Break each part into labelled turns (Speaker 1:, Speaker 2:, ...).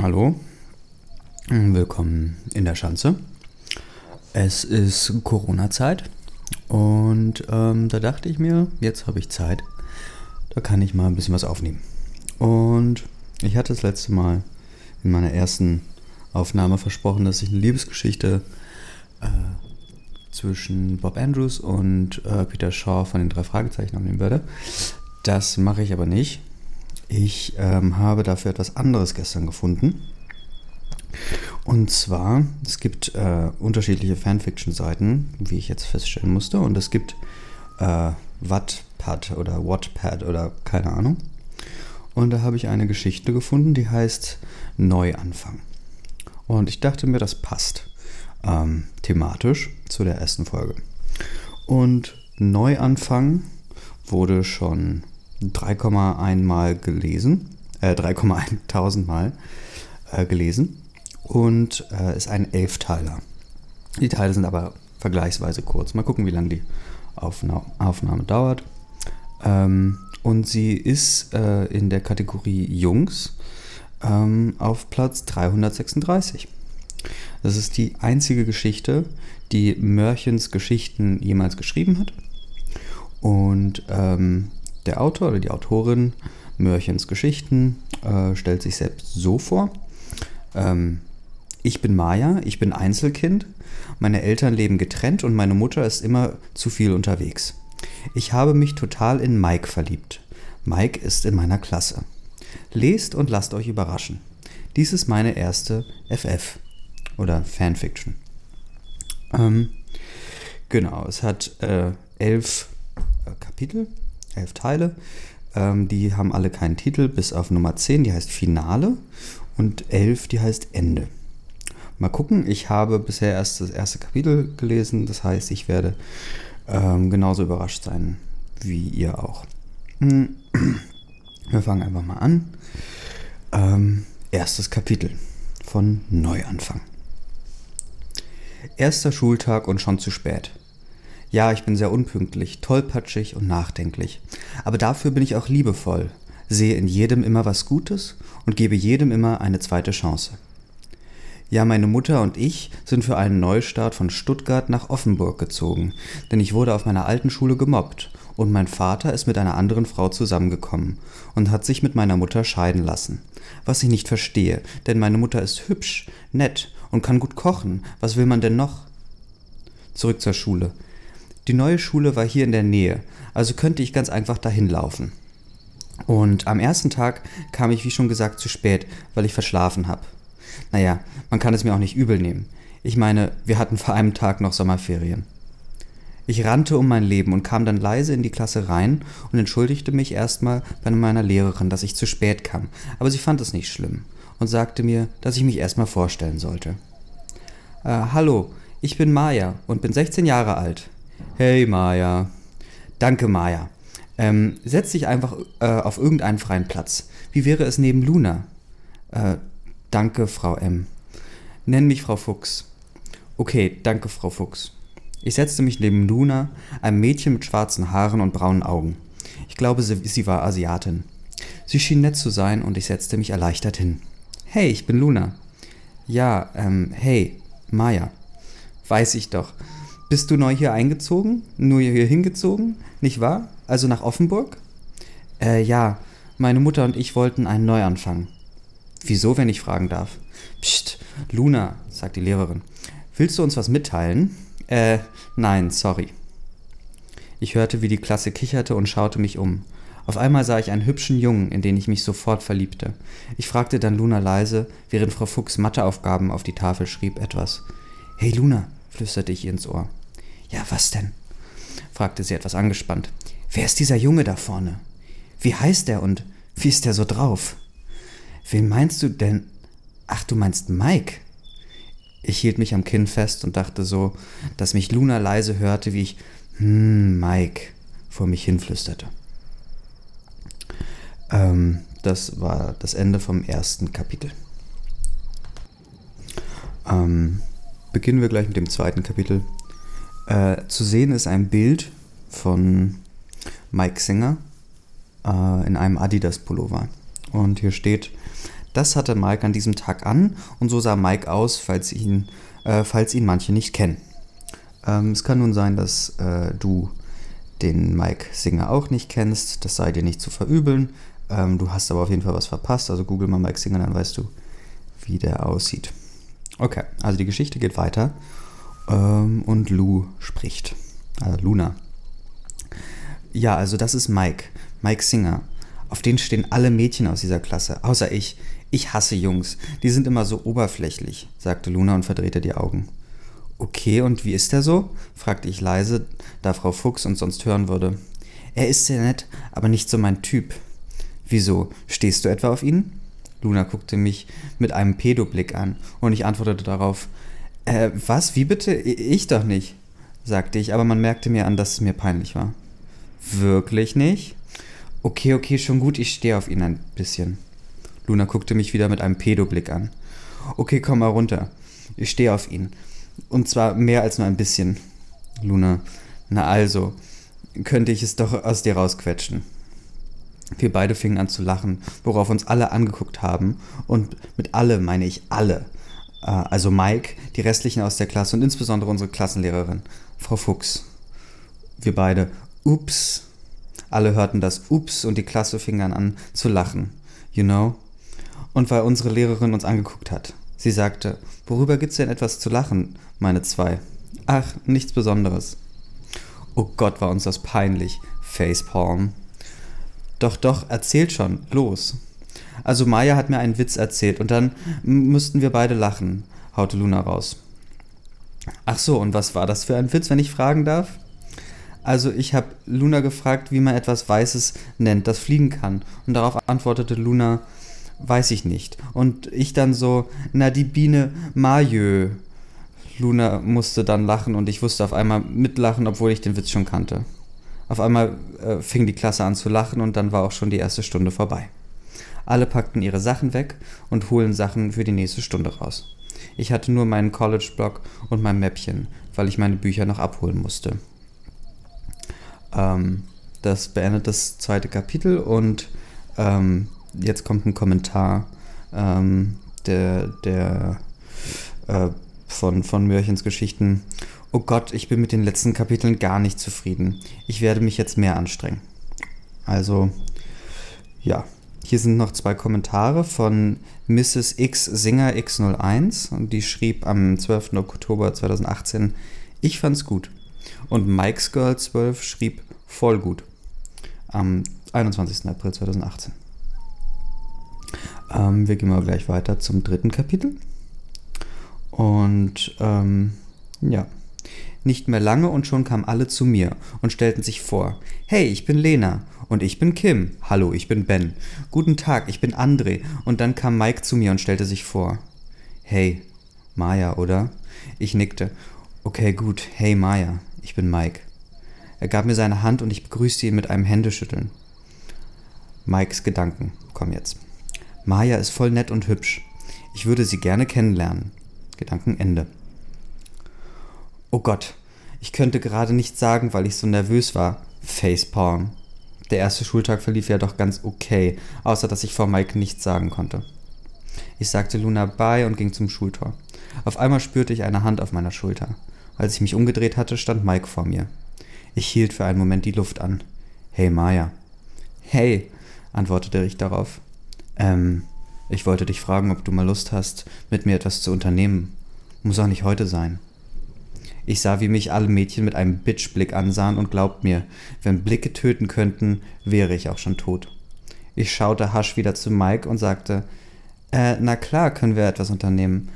Speaker 1: Hallo, willkommen in der Schanze. Es ist Corona-Zeit und ähm, da dachte ich mir, jetzt habe ich Zeit, da kann ich mal ein bisschen was aufnehmen. Und ich hatte das letzte Mal in meiner ersten Aufnahme versprochen, dass ich eine Liebesgeschichte äh, zwischen Bob Andrews und äh, Peter Shaw von den drei Fragezeichen aufnehmen würde. Das mache ich aber nicht. Ich ähm, habe dafür etwas anderes gestern gefunden. Und zwar, es gibt äh, unterschiedliche Fanfiction-Seiten, wie ich jetzt feststellen musste. Und es gibt äh, Wattpad oder Wattpad oder keine Ahnung. Und da habe ich eine Geschichte gefunden, die heißt Neuanfang. Und ich dachte mir, das passt ähm, thematisch zu der ersten Folge. Und Neuanfang wurde schon 3,1 Mal gelesen, äh, 3,1 Mal äh, gelesen und äh, ist ein Elfteiler. Die Teile sind aber vergleichsweise kurz. Mal gucken, wie lange die Aufna Aufnahme dauert. Ähm, und sie ist äh, in der Kategorie Jungs ähm, auf Platz 336. Das ist die einzige Geschichte, die Mörchens Geschichten jemals geschrieben hat. Und ähm, der Autor oder die Autorin Mörchens Geschichten äh, stellt sich selbst so vor. Ähm, ich bin Maya, ich bin Einzelkind, meine Eltern leben getrennt und meine Mutter ist immer zu viel unterwegs. Ich habe mich total in Mike verliebt. Mike ist in meiner Klasse. Lest und lasst euch überraschen. Dies ist meine erste FF oder Fanfiction. Ähm, genau, es hat äh, elf äh, Kapitel elf Teile. Ähm, die haben alle keinen Titel, bis auf Nummer 10, die heißt Finale. Und 11, die heißt Ende. Mal gucken, ich habe bisher erst das erste Kapitel gelesen, das heißt, ich werde ähm, genauso überrascht sein wie ihr auch. Hm. Wir fangen einfach mal an. Ähm, erstes Kapitel von Neuanfang. Erster Schultag und schon zu spät. Ja, ich bin sehr unpünktlich, tollpatschig und nachdenklich. Aber dafür bin ich auch liebevoll, sehe in jedem immer was Gutes und gebe jedem immer eine zweite Chance. Ja, meine Mutter und ich sind für einen Neustart von Stuttgart nach Offenburg gezogen, denn ich wurde auf meiner alten Schule gemobbt und mein Vater ist mit einer anderen Frau zusammengekommen und hat sich mit meiner Mutter scheiden lassen. Was ich nicht verstehe, denn meine Mutter ist hübsch, nett und kann gut kochen. Was will man denn noch? Zurück zur Schule. Die neue Schule war hier in der Nähe, also könnte ich ganz einfach dahin laufen. Und am ersten Tag kam ich, wie schon gesagt, zu spät, weil ich verschlafen habe. Naja, man kann es mir auch nicht übel nehmen. Ich meine, wir hatten vor einem Tag noch Sommerferien. Ich rannte um mein Leben und kam dann leise in die Klasse rein und entschuldigte mich erstmal bei meiner Lehrerin, dass ich zu spät kam, aber sie fand es nicht schlimm und sagte mir, dass ich mich erstmal vorstellen sollte. Äh, hallo, ich bin Maya und bin 16 Jahre alt. Hey Maya. Danke Maya. Ähm, setz dich einfach äh, auf irgendeinen freien Platz. Wie wäre es neben Luna? Äh, danke, Frau M. Nenn mich Frau Fuchs. Okay, danke, Frau Fuchs. Ich setzte mich neben Luna, einem Mädchen mit schwarzen Haaren und braunen Augen. Ich glaube, sie, sie war Asiatin. Sie schien nett zu sein und ich setzte mich erleichtert hin. Hey, ich bin Luna. Ja, ähm, hey, Maya. Weiß ich doch. Bist du neu hier eingezogen? Nur hier hingezogen? Nicht wahr? Also nach Offenburg? Äh, ja. Meine Mutter und ich wollten einen Neuanfang. Wieso, wenn ich fragen darf? Psst, Luna, sagt die Lehrerin. Willst du uns was mitteilen? Äh, nein, sorry. Ich hörte, wie die Klasse kicherte und schaute mich um. Auf einmal sah ich einen hübschen Jungen, in den ich mich sofort verliebte. Ich fragte dann Luna leise, während Frau Fuchs Matheaufgaben auf die Tafel schrieb, etwas. Hey Luna, flüsterte ich ihr ins Ohr. Ja, was denn? fragte sie etwas angespannt. Wer ist dieser Junge da vorne? Wie heißt er und wie ist er so drauf? Wen meinst du denn? Ach, du meinst Mike? Ich hielt mich am Kinn fest und dachte so, dass mich Luna leise hörte, wie ich hm, Mike vor mich hinflüsterte. Ähm, das war das Ende vom ersten Kapitel. Ähm, beginnen wir gleich mit dem zweiten Kapitel. Äh, zu sehen ist ein Bild von Mike Singer äh, in einem Adidas-Pullover. Und hier steht, Das hatte Mike an diesem Tag an und so sah Mike aus, falls ihn, äh, falls ihn manche nicht kennen. Ähm, es kann nun sein, dass äh, du den Mike Singer auch nicht kennst, das sei dir nicht zu verübeln. Ähm, du hast aber auf jeden Fall was verpasst, also google mal Mike Singer, dann weißt du, wie der aussieht. Okay, also die Geschichte geht weiter ähm, und Lou spricht. Also Luna. Ja, also das ist Mike, Mike Singer. Auf den stehen alle Mädchen aus dieser Klasse, außer ich. Ich hasse Jungs. Die sind immer so oberflächlich, sagte Luna und verdrehte die Augen. Okay, und wie ist er so? fragte ich leise, da Frau Fuchs uns sonst hören würde. Er ist sehr nett, aber nicht so mein Typ. Wieso? Stehst du etwa auf ihn? Luna guckte mich mit einem Pedoblick an und ich antwortete darauf, äh, was? Wie bitte? Ich doch nicht, sagte ich, aber man merkte mir an, dass es mir peinlich war. Wirklich nicht? Okay, okay, schon gut, ich stehe auf ihn ein bisschen. Luna guckte mich wieder mit einem Pedoblick an. Okay, komm mal runter. Ich stehe auf ihn. Und zwar mehr als nur ein bisschen. Luna, na also, könnte ich es doch aus dir rausquetschen. Wir beide fingen an zu lachen, worauf uns alle angeguckt haben. Und mit alle meine ich alle. Äh, also Mike, die restlichen aus der Klasse und insbesondere unsere Klassenlehrerin, Frau Fuchs. Wir beide, ups. Alle hörten das ups und die Klasse fing dann an zu lachen. You know? Und weil unsere Lehrerin uns angeguckt hat. Sie sagte, worüber gibt's denn etwas zu lachen, meine zwei? Ach, nichts Besonderes. Oh Gott, war uns das peinlich. Facepalm. Doch, doch, erzählt schon, los. Also Maya hat mir einen Witz erzählt und dann müssten wir beide lachen, haute Luna raus. Ach so, und was war das für ein Witz, wenn ich fragen darf? Also ich habe Luna gefragt, wie man etwas Weißes nennt, das fliegen kann. Und darauf antwortete Luna, weiß ich nicht. Und ich dann so, na die Biene Majö. Luna musste dann lachen und ich wusste auf einmal mitlachen, obwohl ich den Witz schon kannte. Auf einmal äh, fing die Klasse an zu lachen und dann war auch schon die erste Stunde vorbei. Alle packten ihre Sachen weg und holen Sachen für die nächste Stunde raus. Ich hatte nur meinen College-Blog und mein Mäppchen, weil ich meine Bücher noch abholen musste. Ähm, das beendet das zweite Kapitel und ähm, jetzt kommt ein Kommentar ähm, der, der äh, von, von Mörchens Geschichten. Oh Gott, ich bin mit den letzten Kapiteln gar nicht zufrieden. Ich werde mich jetzt mehr anstrengen. Also, ja. Hier sind noch zwei Kommentare von Mrs. X Singer X01 und die schrieb am 12. Oktober 2018, ich fand's gut. Und Mike's Girl 12 schrieb voll gut. Am 21. April 2018. Ähm, wir gehen mal gleich weiter zum dritten Kapitel. Und ähm, ja, nicht mehr lange und schon kamen alle zu mir und stellten sich vor. Hey, ich bin Lena. Und ich bin Kim. Hallo, ich bin Ben. Guten Tag, ich bin André. Und dann kam Mike zu mir und stellte sich vor. Hey, Maya, oder? Ich nickte. Okay, gut. Hey, Maya. Ich bin Mike. Er gab mir seine Hand und ich begrüßte ihn mit einem Händeschütteln. Mikes Gedanken kommen jetzt. Maya ist voll nett und hübsch. Ich würde sie gerne kennenlernen. Gedankenende. Oh Gott, ich könnte gerade nichts sagen, weil ich so nervös war. Facepalm. Der erste Schultag verlief ja doch ganz okay, außer dass ich vor Mike nichts sagen konnte. Ich sagte Luna bye und ging zum Schultor. Auf einmal spürte ich eine Hand auf meiner Schulter. Als ich mich umgedreht hatte, stand Mike vor mir. Ich hielt für einen Moment die Luft an. Hey Maya. Hey, antwortete ich darauf. Ähm, ich wollte dich fragen, ob du mal Lust hast, mit mir etwas zu unternehmen. Muss auch nicht heute sein. Ich sah, wie mich alle Mädchen mit einem Bitchblick ansahen und glaubt mir, wenn Blicke töten könnten, wäre ich auch schon tot. Ich schaute hasch wieder zu Mike und sagte, äh, na klar, können wir etwas unternehmen.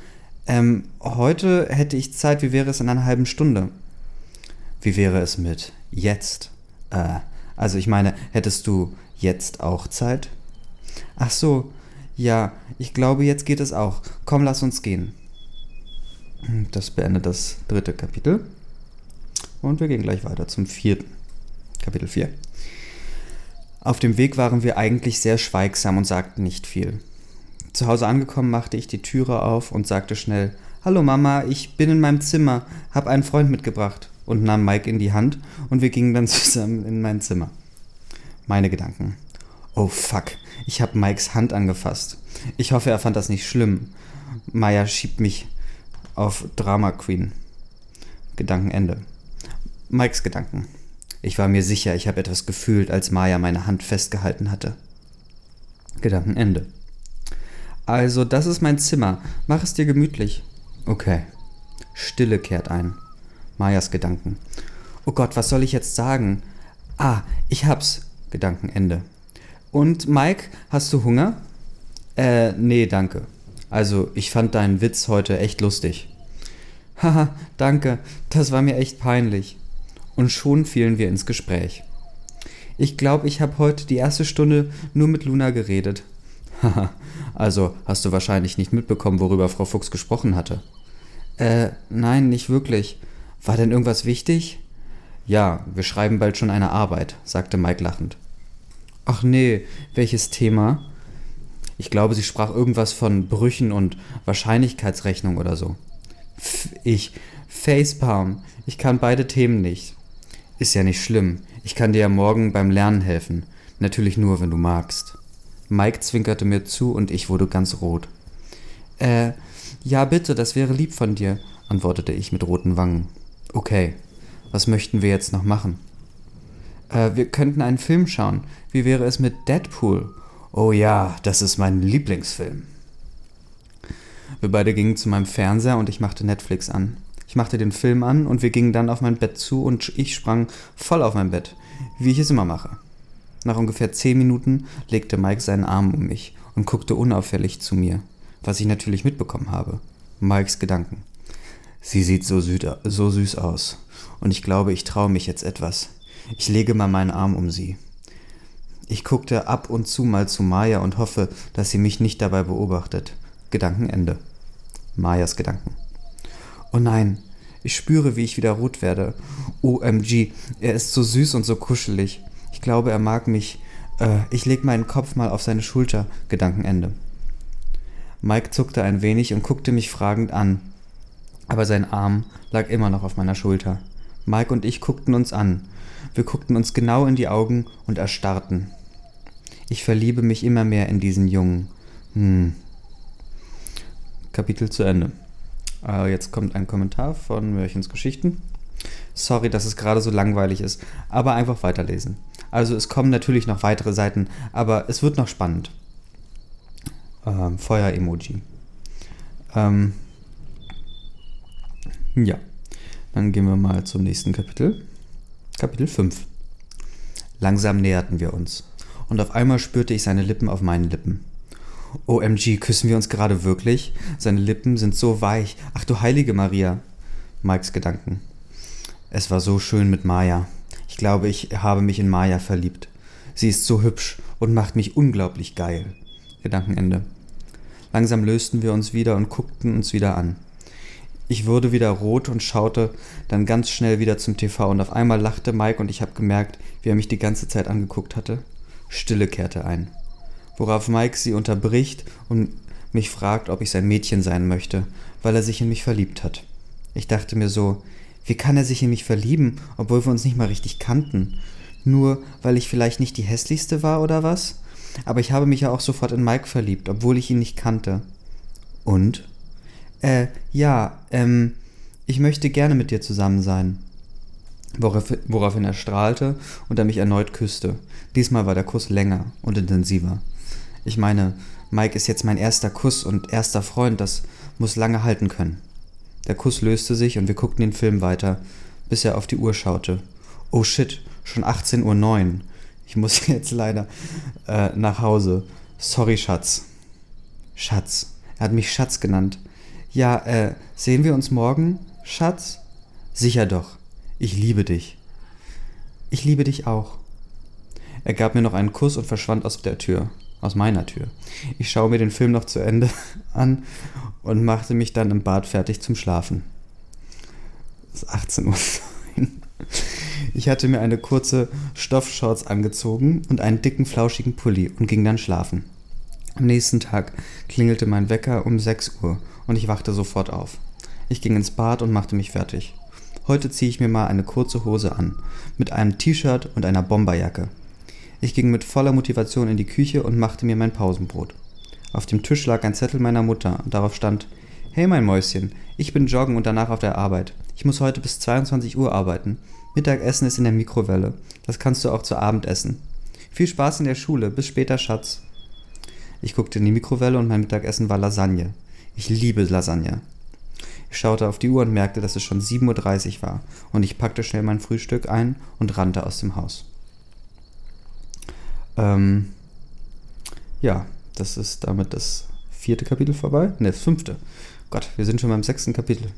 Speaker 1: Ähm, heute hätte ich Zeit, wie wäre es in einer halben Stunde? Wie wäre es mit jetzt? Äh, also ich meine, hättest du jetzt auch Zeit? Ach so, ja, ich glaube, jetzt geht es auch. Komm, lass uns gehen. Das beendet das dritte Kapitel. Und wir gehen gleich weiter zum vierten. Kapitel 4. Auf dem Weg waren wir eigentlich sehr schweigsam und sagten nicht viel. Zu Hause angekommen machte ich die Türe auf und sagte schnell, Hallo Mama, ich bin in meinem Zimmer, hab einen Freund mitgebracht und nahm Mike in die Hand und wir gingen dann zusammen in mein Zimmer. Meine Gedanken. Oh fuck, ich hab Mikes Hand angefasst. Ich hoffe, er fand das nicht schlimm. Maya schiebt mich auf Drama Queen. Gedankenende. Mikes Gedanken. Ich war mir sicher, ich habe etwas gefühlt, als Maya meine Hand festgehalten hatte. Gedankenende. Also, das ist mein Zimmer. Mach es dir gemütlich. Okay. Stille kehrt ein. Mayas Gedanken. Oh Gott, was soll ich jetzt sagen? Ah, ich hab's. Gedankenende. Und Mike, hast du Hunger? Äh, nee, danke. Also, ich fand deinen Witz heute echt lustig. Haha, danke, das war mir echt peinlich. Und schon fielen wir ins Gespräch. Ich glaube, ich habe heute die erste Stunde nur mit Luna geredet. Haha, also hast du wahrscheinlich nicht mitbekommen, worüber Frau Fuchs gesprochen hatte. Äh, nein, nicht wirklich. War denn irgendwas wichtig? Ja, wir schreiben bald schon eine Arbeit, sagte Mike lachend. Ach nee, welches Thema? Ich glaube, sie sprach irgendwas von Brüchen und Wahrscheinlichkeitsrechnung oder so. Pff, ich, Facepalm, ich kann beide Themen nicht. Ist ja nicht schlimm. Ich kann dir ja morgen beim Lernen helfen. Natürlich nur, wenn du magst. Mike zwinkerte mir zu und ich wurde ganz rot. Äh, ja bitte, das wäre lieb von dir, antwortete ich mit roten Wangen. Okay, was möchten wir jetzt noch machen? Äh, wir könnten einen Film schauen. Wie wäre es mit Deadpool? Oh ja, das ist mein Lieblingsfilm. Wir beide gingen zu meinem Fernseher und ich machte Netflix an. Ich machte den Film an und wir gingen dann auf mein Bett zu und ich sprang voll auf mein Bett, wie ich es immer mache. Nach ungefähr zehn Minuten legte Mike seinen Arm um mich und guckte unauffällig zu mir, was ich natürlich mitbekommen habe. Mikes Gedanken. Sie sieht so, so süß aus. Und ich glaube, ich traue mich jetzt etwas. Ich lege mal meinen Arm um sie. Ich guckte ab und zu mal zu Maya und hoffe, dass sie mich nicht dabei beobachtet. Gedankenende. Mayas Gedanken. Oh nein, ich spüre, wie ich wieder rot werde. OMG, er ist so süß und so kuschelig glaube, er mag mich. Äh, ich leg meinen Kopf mal auf seine Schulter. Gedankenende. Mike zuckte ein wenig und guckte mich fragend an. Aber sein Arm lag immer noch auf meiner Schulter. Mike und ich guckten uns an. Wir guckten uns genau in die Augen und erstarrten. Ich verliebe mich immer mehr in diesen Jungen. Hm. Kapitel zu Ende. Äh, jetzt kommt ein Kommentar von Mörchens Geschichten. Sorry, dass es gerade so langweilig ist, aber einfach weiterlesen. Also es kommen natürlich noch weitere Seiten, aber es wird noch spannend. Ähm, Feuer-Emoji. Ähm, ja, dann gehen wir mal zum nächsten Kapitel. Kapitel 5. Langsam näherten wir uns. Und auf einmal spürte ich seine Lippen auf meinen Lippen. OMG, küssen wir uns gerade wirklich? Seine Lippen sind so weich. Ach du heilige Maria. Mikes Gedanken. Es war so schön mit Maya. Ich glaube, ich habe mich in Maya verliebt. Sie ist so hübsch und macht mich unglaublich geil. Gedankenende. Langsam lösten wir uns wieder und guckten uns wieder an. Ich wurde wieder rot und schaute dann ganz schnell wieder zum TV und auf einmal lachte Mike und ich habe gemerkt, wie er mich die ganze Zeit angeguckt hatte. Stille kehrte ein. Worauf Mike sie unterbricht und mich fragt, ob ich sein Mädchen sein möchte, weil er sich in mich verliebt hat. Ich dachte mir so, wie kann er sich in mich verlieben, obwohl wir uns nicht mal richtig kannten? Nur weil ich vielleicht nicht die hässlichste war oder was? Aber ich habe mich ja auch sofort in Mike verliebt, obwohl ich ihn nicht kannte. Und? Äh, ja, ähm, ich möchte gerne mit dir zusammen sein. Worauf, woraufhin er strahlte und er mich erneut küsste. Diesmal war der Kuss länger und intensiver. Ich meine, Mike ist jetzt mein erster Kuss und erster Freund, das muss lange halten können. Der Kuss löste sich und wir guckten den Film weiter, bis er auf die Uhr schaute. Oh shit, schon 18.09 Uhr. Ich muss jetzt leider äh, nach Hause. Sorry, Schatz. Schatz. Er hat mich Schatz genannt. Ja, äh, sehen wir uns morgen, Schatz? Sicher doch. Ich liebe dich. Ich liebe dich auch. Er gab mir noch einen Kuss und verschwand aus der Tür aus meiner Tür. Ich schaue mir den Film noch zu Ende an und machte mich dann im Bad fertig zum Schlafen. Es ist 18 Uhr. Ich hatte mir eine kurze Stoffshorts angezogen und einen dicken, flauschigen Pulli und ging dann schlafen. Am nächsten Tag klingelte mein Wecker um 6 Uhr und ich wachte sofort auf. Ich ging ins Bad und machte mich fertig. Heute ziehe ich mir mal eine kurze Hose an, mit einem T-Shirt und einer Bomberjacke. Ich ging mit voller Motivation in die Küche und machte mir mein Pausenbrot. Auf dem Tisch lag ein Zettel meiner Mutter und darauf stand: Hey mein Mäuschen, ich bin joggen und danach auf der Arbeit. Ich muss heute bis 22 Uhr arbeiten. Mittagessen ist in der Mikrowelle. Das kannst du auch zu Abend essen. Viel Spaß in der Schule. Bis später, Schatz. Ich guckte in die Mikrowelle und mein Mittagessen war Lasagne. Ich liebe Lasagne. Ich schaute auf die Uhr und merkte, dass es schon 7.30 Uhr war, und ich packte schnell mein Frühstück ein und rannte aus dem Haus. Ähm, ja, das ist damit das vierte Kapitel vorbei. Ne, das fünfte. Gott, wir sind schon beim sechsten Kapitel.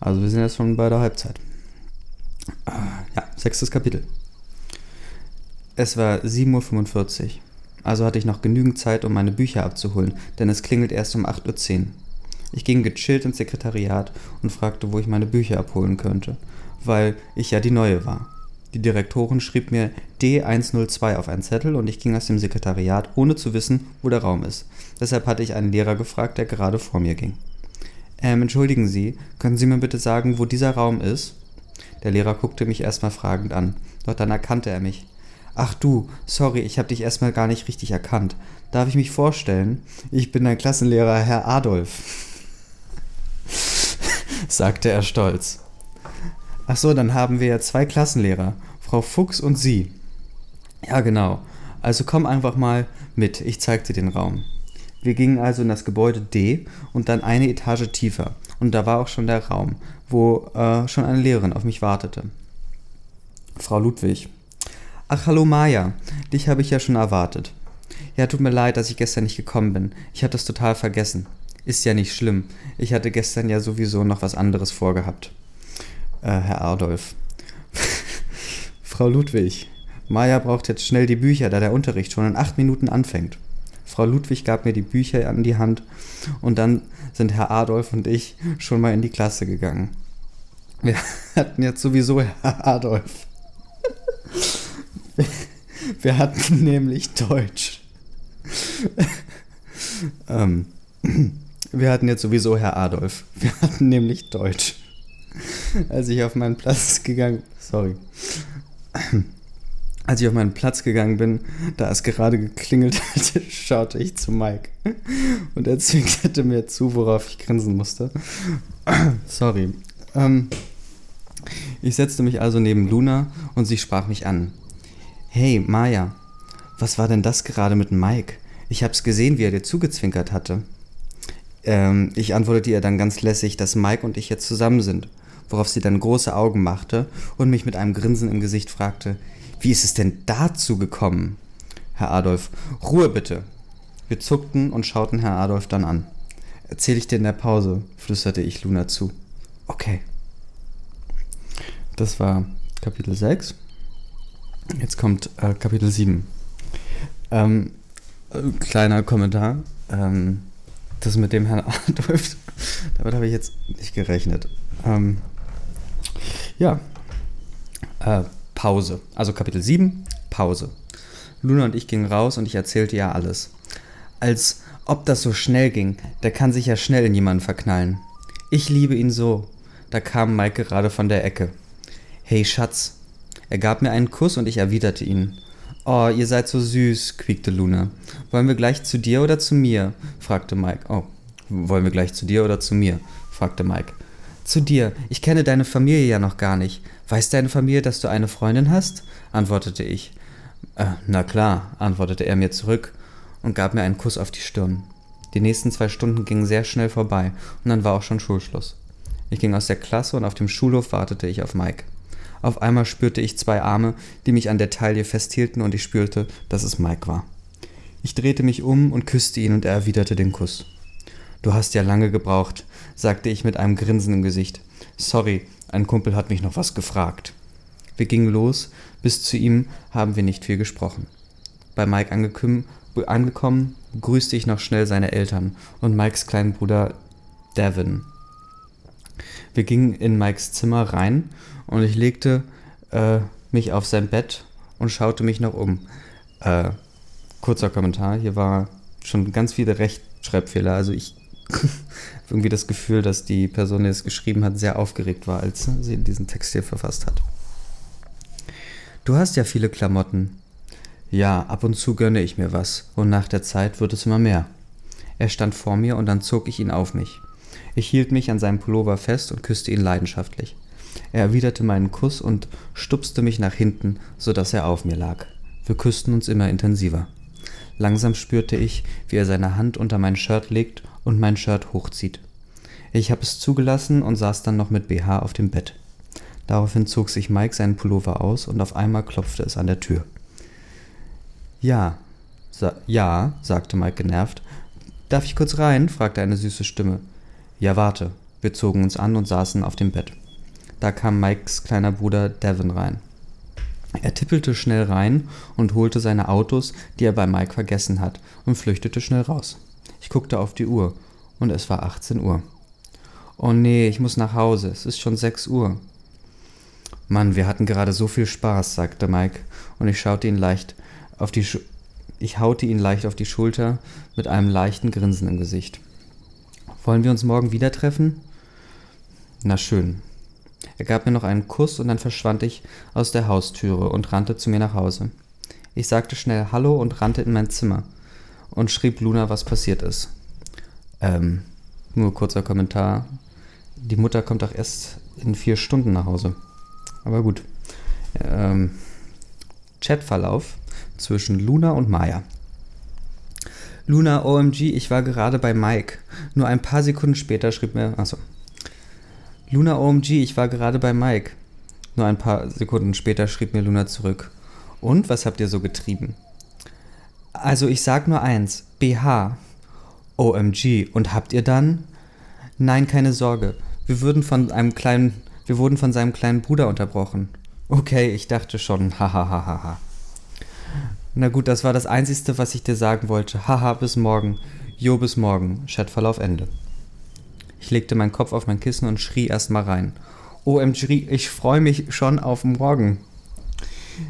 Speaker 1: Also wir sind jetzt schon bei der Halbzeit. Äh, ja, sechstes Kapitel. Es war 7.45 Uhr. Also hatte ich noch genügend Zeit, um meine Bücher abzuholen, denn es klingelt erst um 8.10 Uhr. Ich ging gechillt ins Sekretariat und fragte, wo ich meine Bücher abholen könnte, weil ich ja die Neue war. Die Direktorin schrieb mir D102 auf einen Zettel und ich ging aus dem Sekretariat, ohne zu wissen, wo der Raum ist. Deshalb hatte ich einen Lehrer gefragt, der gerade vor mir ging. Ähm, entschuldigen Sie, können Sie mir bitte sagen, wo dieser Raum ist? Der Lehrer guckte mich erstmal fragend an, doch dann erkannte er mich. Ach du, sorry, ich habe dich erstmal gar nicht richtig erkannt. Darf ich mich vorstellen? Ich bin dein Klassenlehrer, Herr Adolf, sagte er stolz. Ach so, dann haben wir ja zwei Klassenlehrer, Frau Fuchs und Sie. Ja, genau. Also komm einfach mal mit, ich zeig dir den Raum. Wir gingen also in das Gebäude D und dann eine Etage tiefer. Und da war auch schon der Raum, wo äh, schon eine Lehrerin auf mich wartete. Frau Ludwig. Ach, hallo Maja. Dich habe ich ja schon erwartet. Ja, tut mir leid, dass ich gestern nicht gekommen bin. Ich hatte es total vergessen. Ist ja nicht schlimm. Ich hatte gestern ja sowieso noch was anderes vorgehabt. Äh, Herr Adolf. Frau Ludwig. Maja braucht jetzt schnell die Bücher, da der Unterricht schon in acht Minuten anfängt. Frau Ludwig gab mir die Bücher an die Hand und dann sind Herr Adolf und ich schon mal in die Klasse gegangen. Wir hatten jetzt sowieso Herr Adolf. Wir hatten nämlich Deutsch. ähm, wir hatten jetzt sowieso Herr Adolf. Wir hatten nämlich Deutsch. Als ich auf meinen Platz gegangen, sorry, als ich auf meinen Platz gegangen bin, da es gerade geklingelt hatte, schaute ich zu Mike und er zwinkerte mir zu, worauf ich grinsen musste. sorry. Ähm, ich setzte mich also neben Luna und sie sprach mich an. Hey, Maya, was war denn das gerade mit Mike? Ich hab's gesehen, wie er dir zugezwinkert hatte. Ähm, ich antwortete ihr dann ganz lässig, dass Mike und ich jetzt zusammen sind, worauf sie dann große Augen machte und mich mit einem Grinsen im Gesicht fragte, wie ist es denn dazu gekommen? Herr Adolf, Ruhe bitte. Wir zuckten und schauten Herr Adolf dann an. Erzähl ich dir in der Pause, flüsterte ich Luna zu. Okay. Das war Kapitel 6. Jetzt kommt äh, Kapitel 7. Ähm, äh, kleiner Kommentar. Ähm, das mit dem Herrn Adolf, damit habe ich jetzt nicht gerechnet. Ähm, ja. Äh, Pause. Also Kapitel 7, Pause. Luna und ich gingen raus und ich erzählte ihr alles. Als ob das so schnell ging, der kann sich ja schnell in jemanden verknallen. Ich liebe ihn so. Da kam Mike gerade von der Ecke. Hey Schatz, er gab mir einen Kuss und ich erwiderte ihn. Oh, ihr seid so süß, quiekte Luna. Wollen wir gleich zu dir oder zu mir? fragte Mike. Oh, wollen wir gleich zu dir oder zu mir? fragte Mike. Zu dir. Ich kenne deine Familie ja noch gar nicht. Weiß deine Familie, dass du eine Freundin hast? antwortete ich. Äh, na klar, antwortete er mir zurück und gab mir einen Kuss auf die Stirn. Die nächsten zwei Stunden gingen sehr schnell vorbei und dann war auch schon Schulschluss. Ich ging aus der Klasse und auf dem Schulhof wartete ich auf Mike. Auf einmal spürte ich zwei Arme, die mich an der Taille festhielten und ich spürte, dass es Mike war. Ich drehte mich um und küsste ihn und er erwiderte den Kuss. Du hast ja lange gebraucht, sagte ich mit einem Grinsen im Gesicht. Sorry, ein Kumpel hat mich noch was gefragt. Wir gingen los, bis zu ihm haben wir nicht viel gesprochen. Bei Mike angekommen, begrüßte ich noch schnell seine Eltern und Mikes kleinen Bruder Devin. Wir gingen in Mikes Zimmer rein und ich legte äh, mich auf sein Bett und schaute mich noch um. Äh, kurzer Kommentar, hier war schon ganz viele Rechtschreibfehler. Also ich habe irgendwie das Gefühl, dass die Person, die es geschrieben hat, sehr aufgeregt war, als sie diesen Text hier verfasst hat. Du hast ja viele Klamotten. Ja, ab und zu gönne ich mir was und nach der Zeit wird es immer mehr. Er stand vor mir und dann zog ich ihn auf mich. Ich hielt mich an seinem Pullover fest und küsste ihn leidenschaftlich. Er erwiderte meinen Kuss und stupste mich nach hinten, so dass er auf mir lag. Wir küssten uns immer intensiver. Langsam spürte ich, wie er seine Hand unter mein Shirt legt und mein Shirt hochzieht. Ich habe es zugelassen und saß dann noch mit BH auf dem Bett. Daraufhin zog sich Mike seinen Pullover aus und auf einmal klopfte es an der Tür. Ja, sa ja, sagte Mike genervt. Darf ich kurz rein? fragte eine süße Stimme. Ja, warte. Wir zogen uns an und saßen auf dem Bett. Da kam Mikes kleiner Bruder Devin rein. Er tippelte schnell rein und holte seine Autos, die er bei Mike vergessen hat, und flüchtete schnell raus. Ich guckte auf die Uhr und es war 18 Uhr. Oh nee, ich muss nach Hause, es ist schon 6 Uhr. Mann, wir hatten gerade so viel Spaß, sagte Mike, und ich schaute ihn leicht auf die Sch ich haute ihn leicht auf die Schulter mit einem leichten Grinsen im Gesicht. Wollen wir uns morgen wieder treffen? Na schön, er gab mir noch einen Kuss und dann verschwand ich aus der Haustüre und rannte zu mir nach Hause. Ich sagte schnell Hallo und rannte in mein Zimmer und schrieb Luna, was passiert ist. Ähm, nur kurzer Kommentar. Die Mutter kommt auch erst in vier Stunden nach Hause. Aber gut. Ähm, Chatverlauf zwischen Luna und Maya. Luna, OMG, ich war gerade bei Mike. Nur ein paar Sekunden später schrieb mir, achso, Luna OMG, ich war gerade bei Mike. Nur ein paar Sekunden später schrieb mir Luna zurück. Und was habt ihr so getrieben? Also ich sag nur eins, BH. OMG. Und habt ihr dann? Nein, keine Sorge. Wir würden von einem kleinen, wir wurden von seinem kleinen Bruder unterbrochen. Okay, ich dachte schon. Hahaha. Na gut, das war das Einzige, was ich dir sagen wollte. Haha, bis morgen. Jo, bis morgen. Chatverlauf Ende. Ich legte meinen Kopf auf mein Kissen und schrie erstmal rein. OMG, ich freue mich schon auf morgen.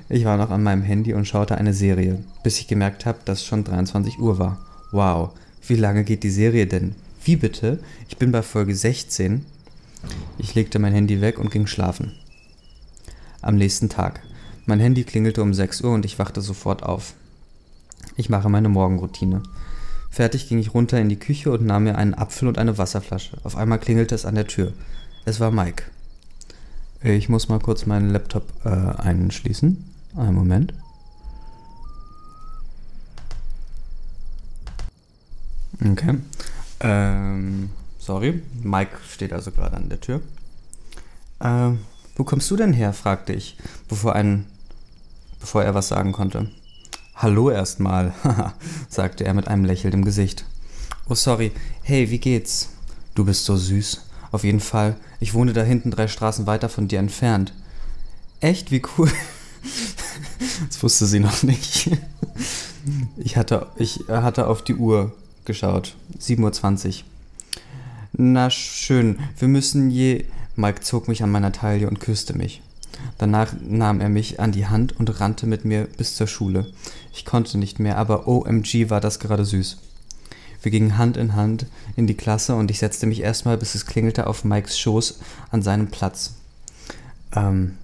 Speaker 1: Ich war noch an meinem Handy und schaute eine Serie, bis ich gemerkt habe, dass schon 23 Uhr war. Wow, wie lange geht die Serie denn? Wie bitte? Ich bin bei Folge 16. Ich legte mein Handy weg und ging schlafen. Am nächsten Tag. Mein Handy klingelte um 6 Uhr und ich wachte sofort auf. Ich mache meine Morgenroutine. Fertig ging ich runter in die Küche und nahm mir einen Apfel und eine Wasserflasche. Auf einmal klingelte es an der Tür. Es war Mike. Ich muss mal kurz meinen Laptop äh, einschließen. Einen Moment. Okay. Ähm, sorry. Mike steht also gerade an der Tür. Ähm, wo kommst du denn her? fragte ich, bevor, ein, bevor er was sagen konnte. Hallo erstmal, sagte er mit einem Lächeln im Gesicht. Oh, sorry. Hey, wie geht's? Du bist so süß. Auf jeden Fall. Ich wohne da hinten drei Straßen weiter von dir entfernt. Echt? Wie cool. das wusste sie noch nicht. Ich hatte, ich hatte auf die Uhr geschaut. 7.20 Uhr. Na schön. Wir müssen je. Mike zog mich an meiner Taille und küsste mich. Danach nahm er mich an die Hand und rannte mit mir bis zur Schule. Ich konnte nicht mehr, aber OMG war das gerade süß. Wir gingen Hand in Hand in die Klasse und ich setzte mich erstmal, bis es klingelte, auf Mikes Schoß an seinem Platz. Ähm,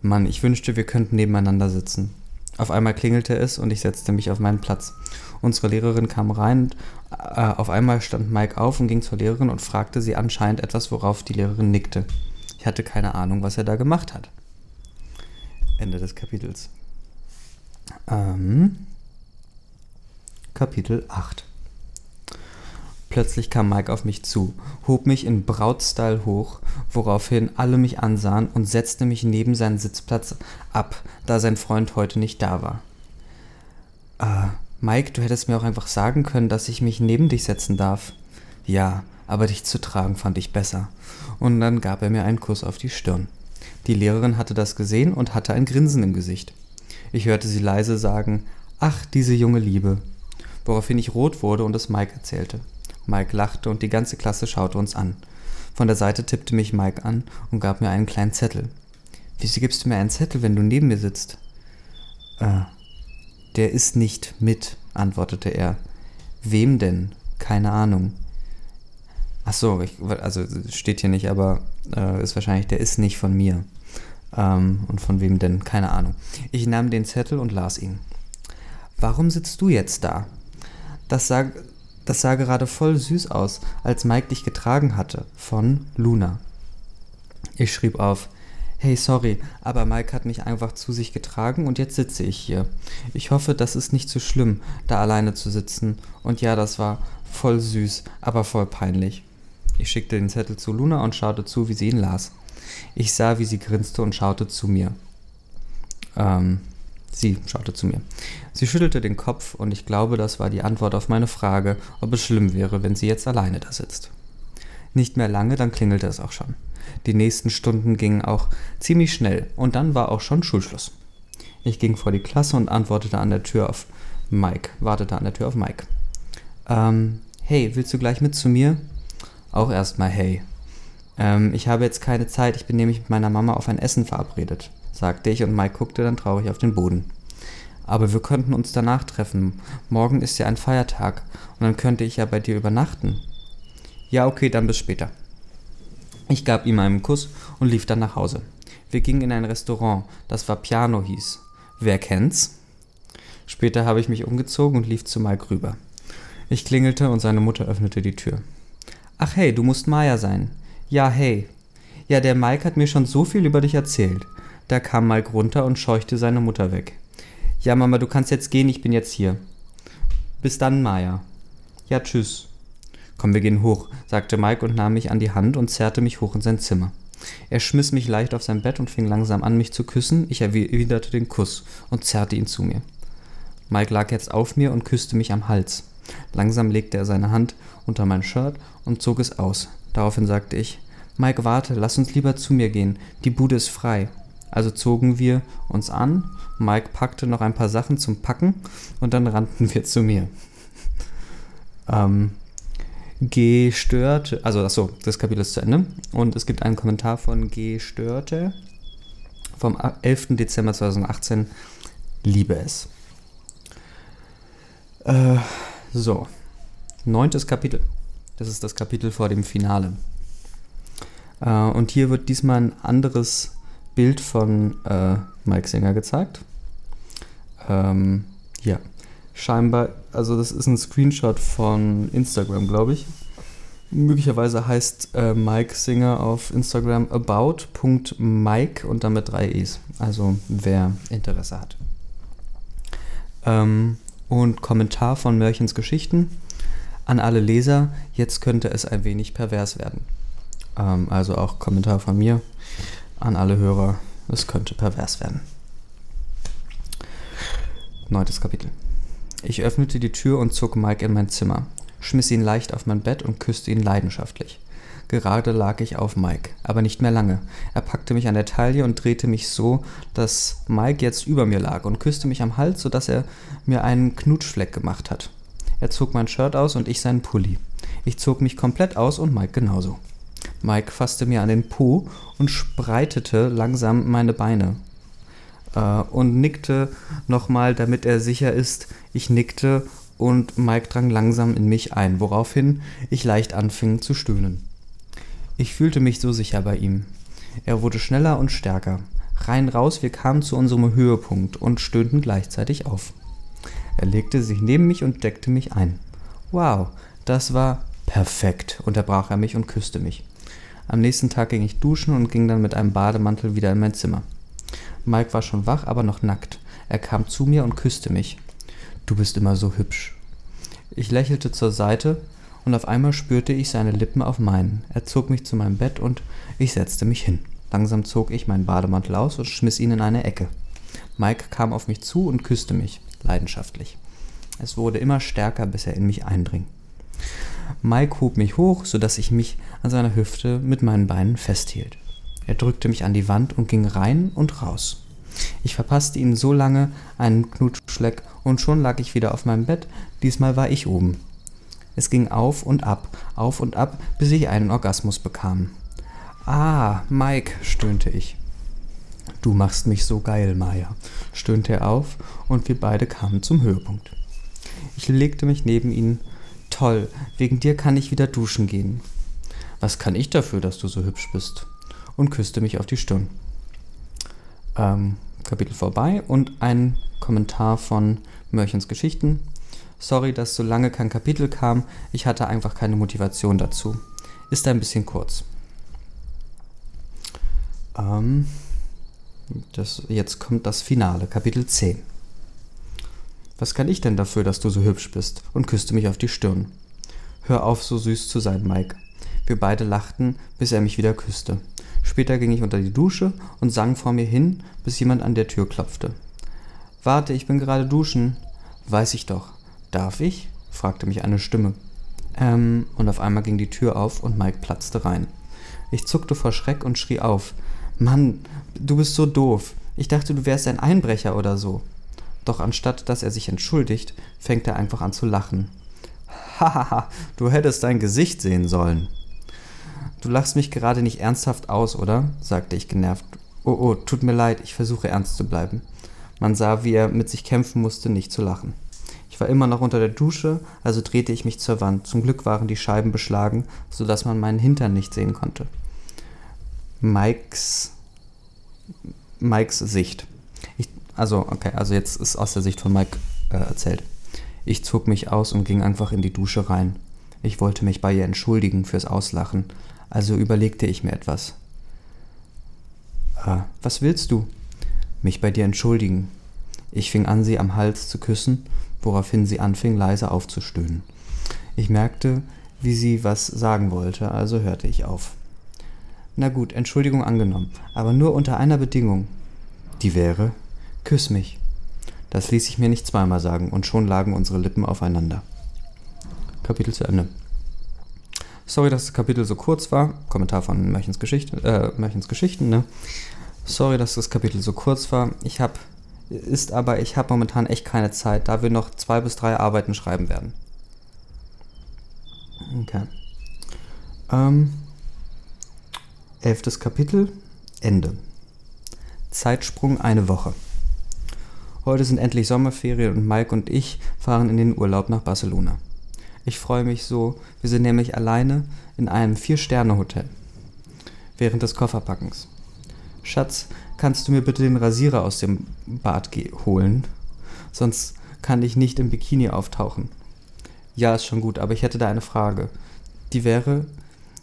Speaker 1: Mann, ich wünschte, wir könnten nebeneinander sitzen. Auf einmal klingelte es und ich setzte mich auf meinen Platz. Unsere Lehrerin kam rein. Äh, auf einmal stand Mike auf und ging zur Lehrerin und fragte sie anscheinend etwas, worauf die Lehrerin nickte. Ich hatte keine Ahnung, was er da gemacht hat. Ende des Kapitels. Ähm, Kapitel 8 Plötzlich kam Mike auf mich zu, hob mich in Brautstyle hoch, woraufhin alle mich ansahen und setzte mich neben seinen Sitzplatz ab, da sein Freund heute nicht da war. Mike, du hättest mir auch einfach sagen können, dass ich mich neben dich setzen darf. Ja, aber dich zu tragen fand ich besser. Und dann gab er mir einen Kuss auf die Stirn. Die Lehrerin hatte das gesehen und hatte ein Grinsen im Gesicht. Ich hörte sie leise sagen, ach, diese junge Liebe. Woraufhin ich rot wurde und es Mike erzählte. Mike lachte und die ganze Klasse schaute uns an. Von der Seite tippte mich Mike an und gab mir einen kleinen Zettel. Wieso gibst du mir einen Zettel, wenn du neben mir sitzt? Äh, der ist nicht mit, antwortete er. Wem denn? Keine Ahnung. Ach so, ich, also steht hier nicht, aber äh, ist wahrscheinlich, der ist nicht von mir. Ähm, und von wem denn? Keine Ahnung. Ich nahm den Zettel und las ihn. Warum sitzt du jetzt da? Das, sag, das sah gerade voll süß aus, als Mike dich getragen hatte. Von Luna. Ich schrieb auf, Hey, sorry, aber Mike hat mich einfach zu sich getragen und jetzt sitze ich hier. Ich hoffe, das ist nicht zu so schlimm, da alleine zu sitzen. Und ja, das war voll süß, aber voll peinlich. Ich schickte den Zettel zu Luna und schaute zu, wie sie ihn las. Ich sah, wie sie grinste und schaute zu mir. Ähm, sie schaute zu mir. Sie schüttelte den Kopf und ich glaube, das war die Antwort auf meine Frage, ob es schlimm wäre, wenn sie jetzt alleine da sitzt. Nicht mehr lange, dann klingelte es auch schon. Die nächsten Stunden gingen auch ziemlich schnell und dann war auch schon Schulschluss. Ich ging vor die Klasse und antwortete an der Tür auf Mike, wartete an der Tür auf Mike. Ähm, hey, willst du gleich mit zu mir? Auch erstmal hey. Ähm, ich habe jetzt keine Zeit, ich bin nämlich mit meiner Mama auf ein Essen verabredet, sagte ich und Mike guckte dann traurig auf den Boden. Aber wir könnten uns danach treffen. Morgen ist ja ein Feiertag und dann könnte ich ja bei dir übernachten. Ja, okay, dann bis später. Ich gab ihm einen Kuss und lief dann nach Hause. Wir gingen in ein Restaurant, das war Piano hieß. Wer kennt's? Später habe ich mich umgezogen und lief zu Mike rüber. Ich klingelte und seine Mutter öffnete die Tür. Ach hey, du musst Maya sein. Ja, hey. Ja, der Mike hat mir schon so viel über dich erzählt. Da kam Mike runter und scheuchte seine Mutter weg. Ja, Mama, du kannst jetzt gehen, ich bin jetzt hier. Bis dann, Maya. Ja, tschüss. Komm, wir gehen hoch, sagte Mike und nahm mich an die Hand und zerrte mich hoch in sein Zimmer. Er schmiss mich leicht auf sein Bett und fing langsam an, mich zu küssen. Ich erwiderte den Kuss und zerrte ihn zu mir. Mike lag jetzt auf mir und küsste mich am Hals. Langsam legte er seine Hand unter mein Shirt und zog es aus. Daraufhin sagte ich, Mike, warte, lass uns lieber zu mir gehen. Die Bude ist frei. Also zogen wir uns an. Mike packte noch ein paar Sachen zum Packen und dann rannten wir zu mir. ähm, Gestörte, also achso, das Kapitel ist zu Ende. Und es gibt einen Kommentar von Gestörte vom 11. Dezember 2018. Liebe es. Äh, so, neuntes Kapitel. Das ist das Kapitel vor dem Finale. Äh, und hier wird diesmal ein anderes Bild von äh, Mike Singer gezeigt. Ähm, ja, scheinbar, also das ist ein Screenshot von Instagram, glaube ich. Möglicherweise heißt äh, Mike Singer auf Instagram about.mike und damit drei E's. Also wer Interesse hat. Ähm, und Kommentar von Märchens Geschichten an alle Leser, jetzt könnte es ein wenig pervers werden. Ähm, also auch Kommentar von mir an alle Hörer, es könnte pervers werden. Neuntes Kapitel. Ich öffnete die Tür und zog Mike in mein Zimmer, schmiss ihn leicht auf mein Bett und küsste ihn leidenschaftlich. Gerade lag ich auf Mike, aber nicht mehr lange. Er packte mich an der Taille und drehte mich so, dass Mike jetzt über mir lag und küsste mich am Hals, sodass er mir einen Knutschfleck gemacht hat. Er zog mein Shirt aus und ich seinen Pulli. Ich zog mich komplett aus und Mike genauso. Mike fasste mir an den Po und spreitete langsam meine Beine äh, und nickte nochmal, damit er sicher ist. Ich nickte und Mike drang langsam in mich ein, woraufhin ich leicht anfing zu stöhnen. Ich fühlte mich so sicher bei ihm. Er wurde schneller und stärker. Rein raus, wir kamen zu unserem Höhepunkt und stöhnten gleichzeitig auf. Er legte sich neben mich und deckte mich ein. Wow, das war perfekt, unterbrach er mich und küsste mich. Am nächsten Tag ging ich duschen und ging dann mit einem Bademantel wieder in mein Zimmer. Mike war schon wach, aber noch nackt. Er kam zu mir und küsste mich. Du bist immer so hübsch. Ich lächelte zur Seite und auf einmal spürte ich seine Lippen auf meinen. Er zog mich zu meinem Bett und ich setzte mich hin. Langsam zog ich meinen Bademantel aus und schmiss ihn in eine Ecke. Mike kam auf mich zu und küsste mich, leidenschaftlich. Es wurde immer stärker, bis er in mich eindring. Mike hob mich hoch, sodass ich mich an seiner Hüfte mit meinen Beinen festhielt. Er drückte mich an die Wand und ging rein und raus. Ich verpasste ihm so lange einen Knutschleck und schon lag ich wieder auf meinem Bett, diesmal war ich oben. Es ging auf und ab, auf und ab, bis ich einen Orgasmus bekam. Ah, Mike, stöhnte ich. Du machst mich so geil, Maya, stöhnte er auf, und wir beide kamen zum Höhepunkt. Ich legte mich neben ihn. Toll, wegen dir kann ich wieder duschen gehen. Was kann ich dafür, dass du so hübsch bist? Und küsste mich auf die Stirn. Ähm, Kapitel vorbei und ein Kommentar von Mörchens Geschichten. Sorry, dass so lange kein Kapitel kam. Ich hatte einfach keine Motivation dazu. Ist ein bisschen kurz. Ähm, das, jetzt kommt das Finale, Kapitel 10. Was kann ich denn dafür, dass du so hübsch bist? und küsste mich auf die Stirn. Hör auf, so süß zu sein, Mike. Wir beide lachten, bis er mich wieder küsste. Später ging ich unter die Dusche und sang vor mir hin, bis jemand an der Tür klopfte. Warte, ich bin gerade duschen. Weiß ich doch. Darf ich? fragte mich eine Stimme. Ähm, und auf einmal ging die Tür auf und Mike platzte rein. Ich zuckte vor Schreck und schrie auf. Mann, du bist so doof. Ich dachte, du wärst ein Einbrecher oder so. Doch anstatt dass er sich entschuldigt, fängt er einfach an zu lachen. Hahaha, du hättest dein Gesicht sehen sollen. Du lachst mich gerade nicht ernsthaft aus, oder? sagte ich genervt. Oh, oh, tut mir leid, ich versuche ernst zu bleiben. Man sah, wie er mit sich kämpfen musste, nicht zu lachen. Ich war immer noch unter der Dusche, also drehte ich mich zur Wand. Zum Glück waren die Scheiben beschlagen, so dass man meinen Hintern nicht sehen konnte. Mikes Mikes Sicht. Ich, also, okay, also jetzt ist aus der Sicht von Mike äh, erzählt. Ich zog mich aus und ging einfach in die Dusche rein. Ich wollte mich bei ihr entschuldigen fürs Auslachen, also überlegte ich mir etwas. Äh, was willst du? Mich bei dir entschuldigen. Ich fing an, sie am Hals zu küssen, woraufhin sie anfing, leise aufzustöhnen. Ich merkte, wie sie was sagen wollte, also hörte ich auf. Na gut, Entschuldigung angenommen, aber nur unter einer Bedingung. Die wäre, küss mich. Das ließ ich mir nicht zweimal sagen, und schon lagen unsere Lippen aufeinander. Kapitel zu Ende. Sorry, dass das Kapitel so kurz war. Kommentar von Märchens, Geschichte, äh, Märchens Geschichten, ne? Sorry, dass das Kapitel so kurz war. Ich habe, ist aber, ich habe momentan echt keine Zeit, da wir noch zwei bis drei Arbeiten schreiben werden. Okay. Ähm, Elftes Kapitel Ende. Zeitsprung eine Woche. Heute sind endlich Sommerferien und Mike und ich fahren in den Urlaub nach Barcelona. Ich freue mich so, wir sind nämlich alleine in einem Vier-Sterne-Hotel. Während des Kofferpackens. Schatz, kannst du mir bitte den Rasierer aus dem Bad holen? Sonst kann ich nicht im Bikini auftauchen. Ja, ist schon gut, aber ich hätte da eine Frage. Die wäre,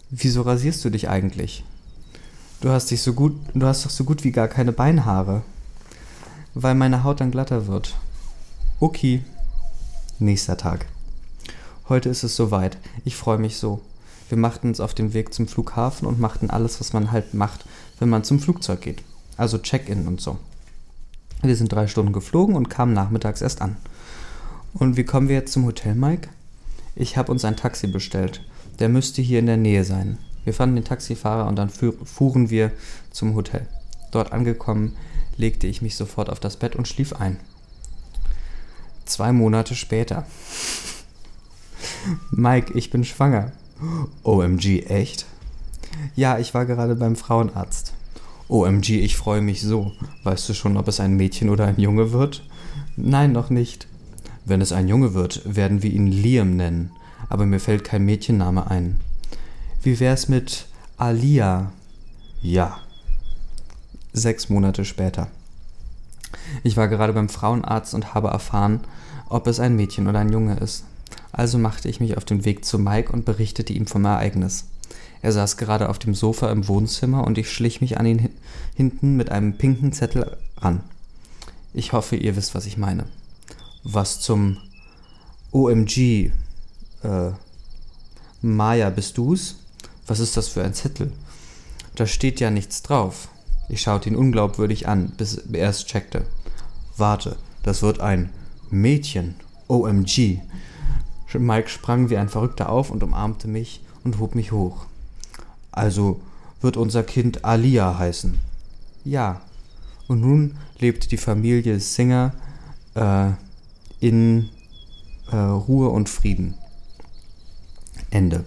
Speaker 1: wieso rasierst du dich eigentlich? Du hast dich so gut, du hast doch so gut wie gar keine Beinhaare. Weil meine Haut dann glatter wird. Okay. Nächster Tag. Heute ist es soweit. Ich freue mich so. Wir machten uns auf den Weg zum Flughafen und machten alles, was man halt macht, wenn man zum Flugzeug geht. Also Check-in und so. Wir sind drei Stunden geflogen und kamen nachmittags erst an. Und wie kommen wir jetzt zum Hotel, Mike? Ich habe uns ein Taxi bestellt. Der müsste hier in der Nähe sein. Wir fanden den Taxifahrer und dann fuhren wir zum Hotel. Dort angekommen, legte ich mich sofort auf das Bett und schlief ein. Zwei Monate später. Mike, ich bin schwanger. OMG, echt? Ja, ich war gerade beim Frauenarzt. OMG, ich freue mich so. Weißt du schon, ob es ein Mädchen oder ein Junge wird? Nein, noch nicht. Wenn es ein Junge wird, werden wir ihn Liam nennen, aber mir fällt kein Mädchenname ein. Wie wär's mit Alia? Ja. Sechs Monate später. Ich war gerade beim Frauenarzt und habe erfahren, ob es ein Mädchen oder ein Junge ist. Also machte ich mich auf den Weg zu Mike und berichtete ihm vom Ereignis. Er saß gerade auf dem Sofa im Wohnzimmer und ich schlich mich an ihn hinten mit einem pinken Zettel ran. Ich hoffe, ihr wisst, was ich meine. Was zum OMG, äh, Maya, bist du's? Was ist das für ein Zettel? Da steht ja nichts drauf. Ich schaute ihn unglaubwürdig an, bis er es checkte. Warte, das wird ein Mädchen. OMG. Mike sprang wie ein Verrückter auf und umarmte mich und hob mich hoch. Also wird unser Kind Alia heißen. Ja. Und nun lebt die Familie Singer äh, in äh, Ruhe und Frieden. Ende.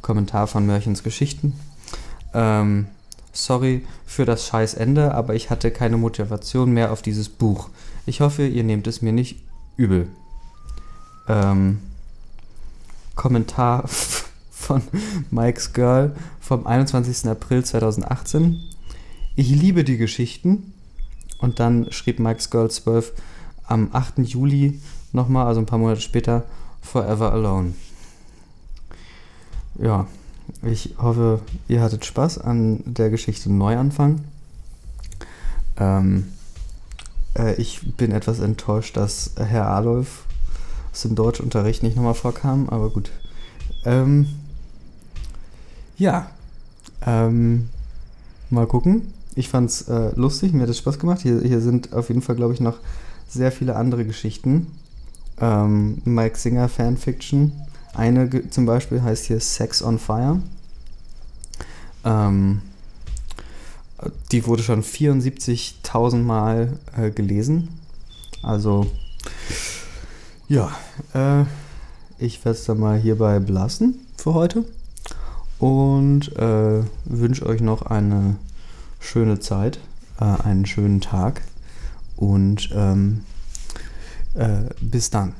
Speaker 1: Kommentar von Mörchens Geschichten. Ähm, sorry für das scheiß Ende, aber ich hatte keine Motivation mehr auf dieses Buch. Ich hoffe, ihr nehmt es mir nicht übel. Ähm, Kommentar von Mike's Girl vom 21. April 2018. Ich liebe die Geschichten. Und dann schrieb Mike's Girl 12 am 8. Juli nochmal, also ein paar Monate später, Forever Alone. Ja, ich hoffe, ihr hattet Spaß an der Geschichte Neuanfang. Ähm, äh, ich bin etwas enttäuscht, dass Herr Adolf aus dem Deutschunterricht nicht nochmal vorkam, aber gut. Ähm, ja, ähm, mal gucken. Ich fand's äh, lustig, mir hat es Spaß gemacht. Hier, hier sind auf jeden Fall, glaube ich, noch sehr viele andere Geschichten. Ähm, Mike Singer Fanfiction. Eine zum Beispiel heißt hier Sex on Fire. Ähm, die wurde schon 74.000 Mal äh, gelesen. Also, ja, äh, ich werde es dann mal hierbei belassen für heute und äh, wünsche euch noch eine schöne Zeit, äh, einen schönen Tag und ähm, äh, bis dann.